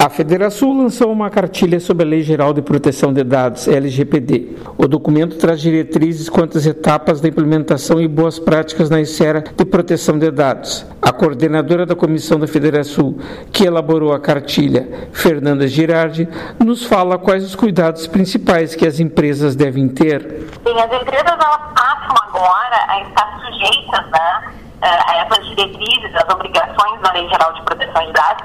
A Federação lançou uma cartilha sobre a Lei Geral de Proteção de Dados, LGPD. O documento traz diretrizes quanto às etapas da implementação e boas práticas na esfera de proteção de dados. A coordenadora da comissão da Federação, que elaborou a cartilha, Fernanda Girardi, nos fala quais os cuidados principais que as empresas devem ter. Sim, as empresas passam agora a estar sujeitas né, a essas diretrizes, as obrigações da Lei Geral de Proteção de Dados,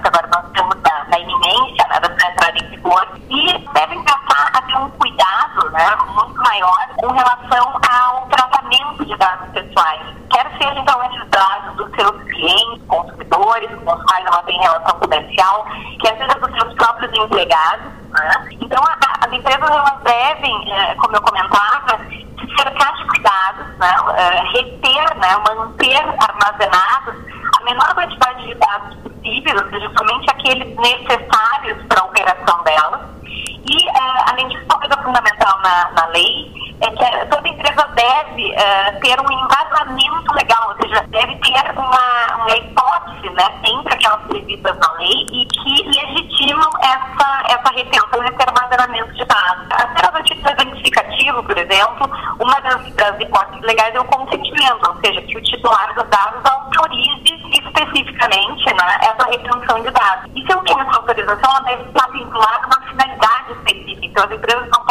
muito maior com relação ao tratamento de dados pessoais, quer seja então esses dados dos seus clientes, consumidores, com os quais ela tem relação comercial, quer seja dos seus próprios empregados. Né? Então, a, as empresas elas devem, eh, como eu comentava, se cercar de cuidados, né? Uh, reter, né? manter armazenados a menor quantidade de dados possíveis, ou seja, somente aqueles necessários para a operação delas. E, uh, além disso, uma coisa fundamental na, na lei é que toda empresa deve uh, ter um embasamento legal, ou seja, deve ter uma, uma hipótese né, entre aquelas previstas na lei e que legitimam essa, essa retenção, esse armazenamento de dados. Apenas a título exemplificativo, por exemplo, uma das, das hipóteses legais é o consentimento, ou seja, que o titular dos dados autorize especificamente né, essa retenção de dados. E se eu tenho essa autorização, ela deve estar vinculada a uma finalidade específica. Então, as empresas não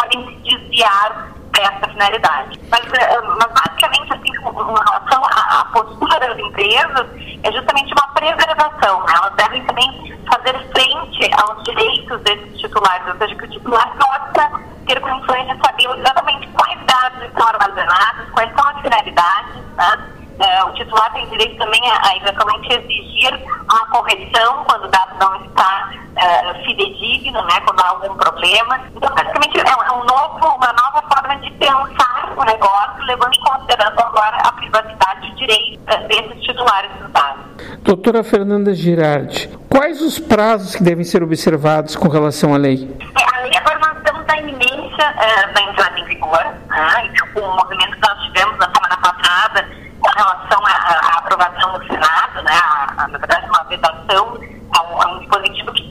desviar essa finalidade. Mas, eh, mas basicamente, assim, com relação à, postura das empresas, é justamente uma preservação. Né? Elas devem também fazer frente aos direitos desses titulares, ou seja, que o titular possa ter condições de saber exatamente quais dados estão armazenados, quais são as finalidades, né? Uh, o titular tem direito também a, a, eventualmente exigir a correção quando o dado não está uh, fidedigno, né, quando há algum problema. Então, basicamente, é um, é um novo, uma nova forma de pensar o negócio, levando em consideração agora a privacidade e direito uh, desses titulares dos dados. Doutora Fernanda Girardi, quais os prazos que devem ser observados com relação à lei? É, a lei agora nós estamos na iminência da entrada em vigor, né, e o movimento que nós tivemos na semana passada com relação à, aprovação no Senado, né, a, a, na verdade, uma vedação a um, a um dispositivo que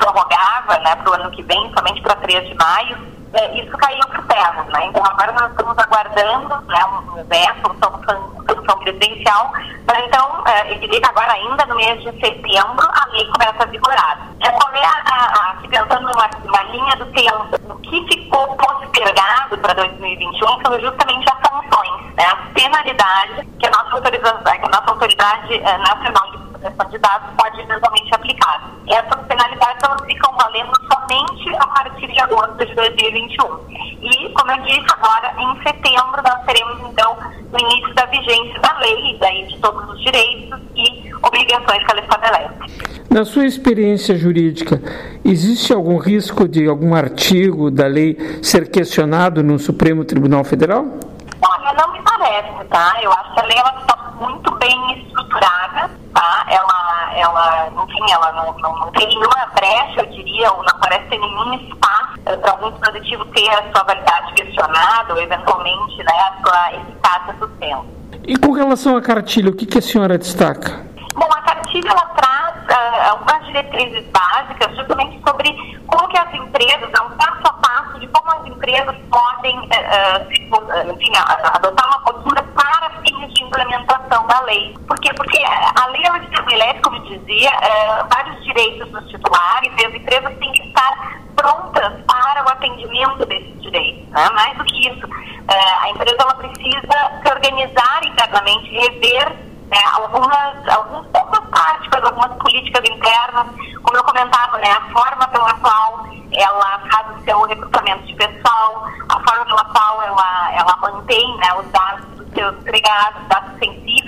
né, para o ano que vem, somente para 3 de maio, é, isso caiu por terra. Né? Então, agora nós estamos aguardando né, um veto, uma solução, presidencial, para então, é, eu diria que agora, ainda no mês de setembro, a lei começa a vigorar. É, qual é a, a pensando numa, numa linha do tempo, o que ficou postergado para 2021 são justamente as sanções, né, as penalidades que a nossa autoridade, que a nossa autoridade é, nacional de proteção de dados pode eventualmente aplicar. Penalidades elas ficam valendo somente a partir de agosto de 2021. E, como eu disse, agora em setembro nós teremos então o início da vigência da lei, daí de todos os direitos e obrigações que ela estabelece. Na sua experiência jurídica, existe algum risco de algum artigo da lei ser questionado no Supremo Tribunal Federal? Olha, não me parece, tá? Eu acho que a lei ela está muito bem estruturada, tá? Ela, ela enfim, ela não, não, não tem nenhuma brecha, eu diria, ou não parece ter nenhum espaço uh, para algum dispositivo ter a sua validade questionada, ou eventualmente, né, a sua eficácia suspensa. E com relação à cartilha, o que, que a senhora destaca? Bom, a cartilha ela traz uh, algumas diretrizes básicas justamente sobre como que as empresas, é um passo a passo de como as empresas podem uh, enfim, adotar uma postura para fins de implementação da lei. Porque a lei ela estabelece, como eu dizia, uh, vários direitos dos titulares e as empresas têm que estar prontas para o atendimento desses direitos. Né? Mais do que isso, a empresa ela precisa se organizar internamente, rever né, algumas, alguns pontos práticos, algumas políticas internas, como eu comentava, né, a forma pela qual ela faz o seu recrutamento de pessoal, a forma pela qual ela, ela mantém né, os dados dos seus empregados, dados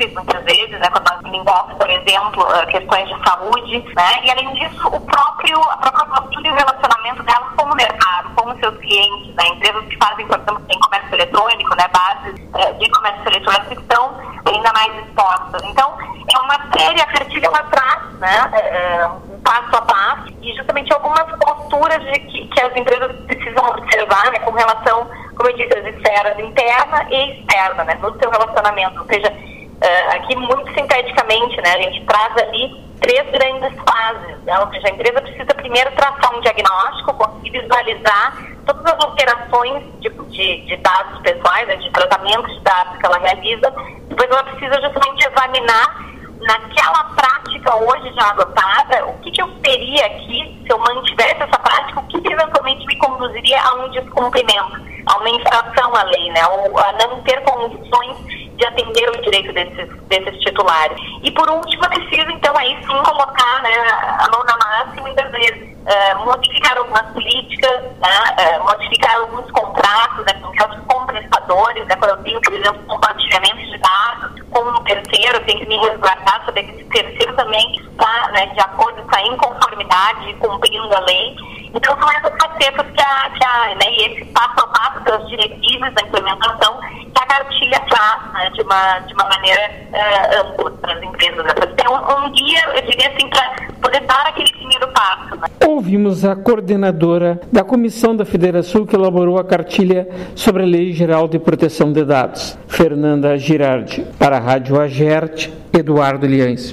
muitas vezes, né, quando nós envolve, por exemplo, questões de saúde, né, e além disso, o próprio, a própria postura e o relacionamento dela com o mercado, com os seus clientes, né, empresas que fazem, por exemplo, tem comércio eletrônico, né, bases de comércio eletrônico estão ainda mais expostas. Então, é uma série, a cartilha lá atrás, né, é, passo a passo, e justamente algumas posturas de que, que as empresas precisam observar né, com relação, como eu disse, às esferas interna e externa, né, no seu relacionamento. Ou seja, uh, aqui muito sinteticamente, né, a gente traz ali três grandes fases, né, ou seja, a empresa precisa primeiro traçar um diagnóstico, conseguir visualizar todas as alterações de, de, de dados pessoais, né, de tratamento de dados que ela realiza. Depois ela precisa justamente examinar naquela prática hoje já adotada, o que, que eu teria aqui se eu mantivesse essa prática, o que, que eventualmente me conduziria a um descumprimento, a uma infração à lei, né, ou a não ter condições de atender o direito desses, desses titulares. E por último, eu preciso então aí sim colocar né, a mão na massa e muitas vezes uh, modificar algumas políticas, né, uh, modificar alguns contratos né, com os compensadores, né, quando eu tenho, por exemplo, compartilhamento de dados com um terceiro, eu tenho que me resguardar, saber que esse terceiro também está né, de acordo, está em conformidade, cumprindo a lei. Então são essas facetas que a, que a né, esse passo a passo das diretrizes da implementação a cartilha traz né, de, uma, de uma maneira uh, ampla para as empresas. Então um, um guia, eu diria assim, para poder dar aquele primeiro passo. Né? Ouvimos a coordenadora da comissão da Federação que elaborou a cartilha sobre a Lei Geral de Proteção de Dados, Fernanda Girardi, para a Rádio Agerte, Eduardo Liães.